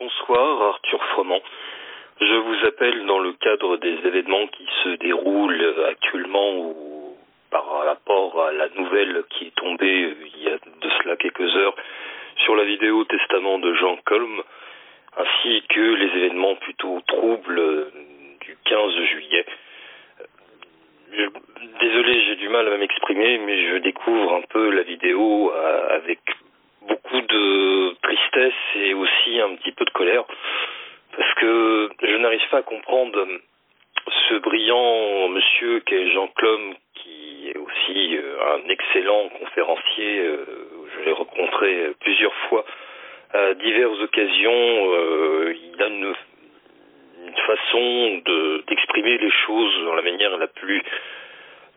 Bonsoir, Arthur Froment. Je vous appelle dans le cadre des événements qui se déroulent actuellement ou par rapport à la nouvelle qui est tombée il y a de cela quelques heures sur la vidéo Testament de Jean Colm, ainsi que les événements plutôt troubles du 15 juillet. Désolé, j'ai du mal à m'exprimer, mais je découvre un peu la vidéo euh, avec beaucoup de tristesse et aussi un petit peu de colère parce que je n'arrive pas comprendre ce brillant monsieur qu'est Jean Clom qui est aussi euh, un excellent conférencier euh, je l'ai rencontré plusieurs fois à diverses occasions euh, il a une, façon d'exprimer les choses dans la manière la plus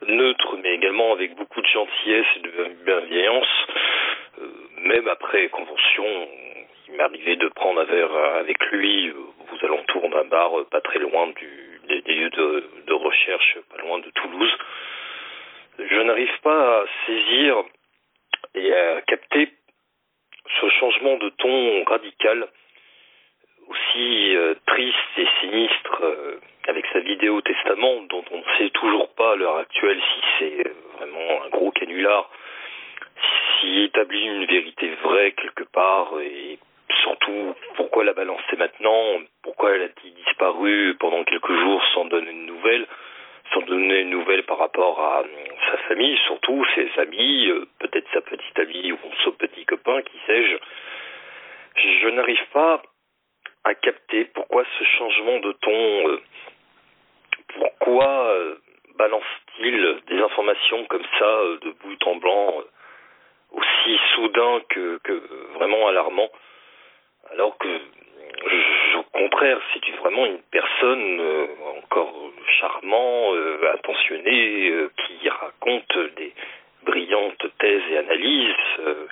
neutre mais également avec beaucoup de gentillesse et de bienveillance même après convention, il m'est arrivé de prendre un verre avec lui euh, aux alentours d'un bar euh, pas très loin du, des, lieux de, recherche, pas loin de Toulouse. Je n'arrive pas à saisir et à capter ce changement de ton radical, aussi euh, triste et sinistre, euh, avec sa vidéo testament, dont on ne sait toujours pas à l'heure actuelle si c'est vraiment un gros canular qui établit une vérité vraie quelque part et surtout pourquoi la balancer maintenant, pourquoi elle a-t-il disparu pendant quelques jours sans donner une nouvelle, sans donner une nouvelle par rapport à sa famille, surtout ses amis, euh, peut-être sa petite amie ou son petit copain, qui sais-je. Je n'arrive pas à capter pourquoi ce changement de ton, euh, pourquoi euh, balance-t-il des informations comme ça de bout en blanc aussi soudain que, que vraiment alarmant, alors que je, au c'est vraiment une personne euh, encore charmant, euh, attentionné, euh, qui raconte des brillantes thèses et analyses, euh,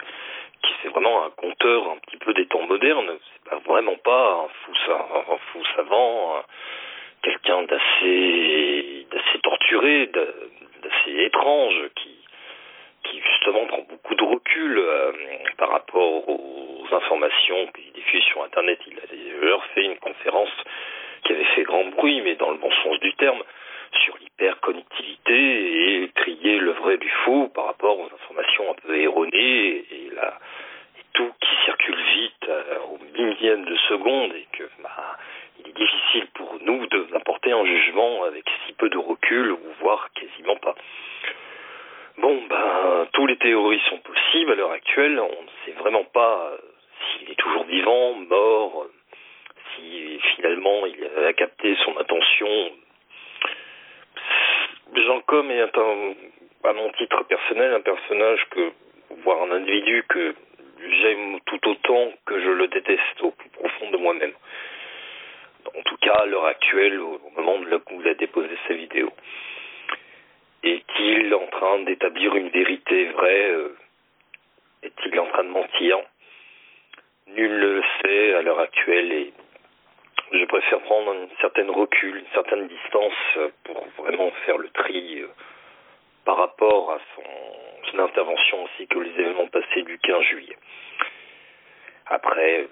qui c'est vraiment un conteur un petit peu des temps modernes. C'est vraiment pas un fou, savant, quelqu'un d'assez d'assez torturé, d'assez étrange, qui justement prend beaucoup de recul par rapport aux informations qu'il diffuse sur Internet. Fait une conférence qui avait fait grand bruit, mais dans le bon sens du terme, sur l'hyperconnectivité et trier le vrai du faux par rapport aux informations un peu erronées et, la, et tout qui circule vite euh, au millième de seconde et que bah, il est difficile pour nous d'apporter un jugement avec si peu de recul ou voire quasiment pas. Bon, ben, tous les théories sont possibles à l'heure actuelle. On ne sait vraiment pas s'il est toujours vivant, mort, finalement il a capté son attention. Jean Com est un, à mon titre personnel un personnage que, voire un individu que j'aime tout autant que je le déteste au plus profond de moi-même. En tout cas, à l'heure actuelle, au moment où vous a déposé sa vidéo. Est-il en train d'établir une vérité vraie euh, Est-il en train de mentir? Nul ne le sait à l'heure actuelle et préfère prendre une certaine recul, une certaine distance pour vraiment faire le tri euh, par rapport à son, son intervention ainsi que les événements passés du 15 juillet. Après,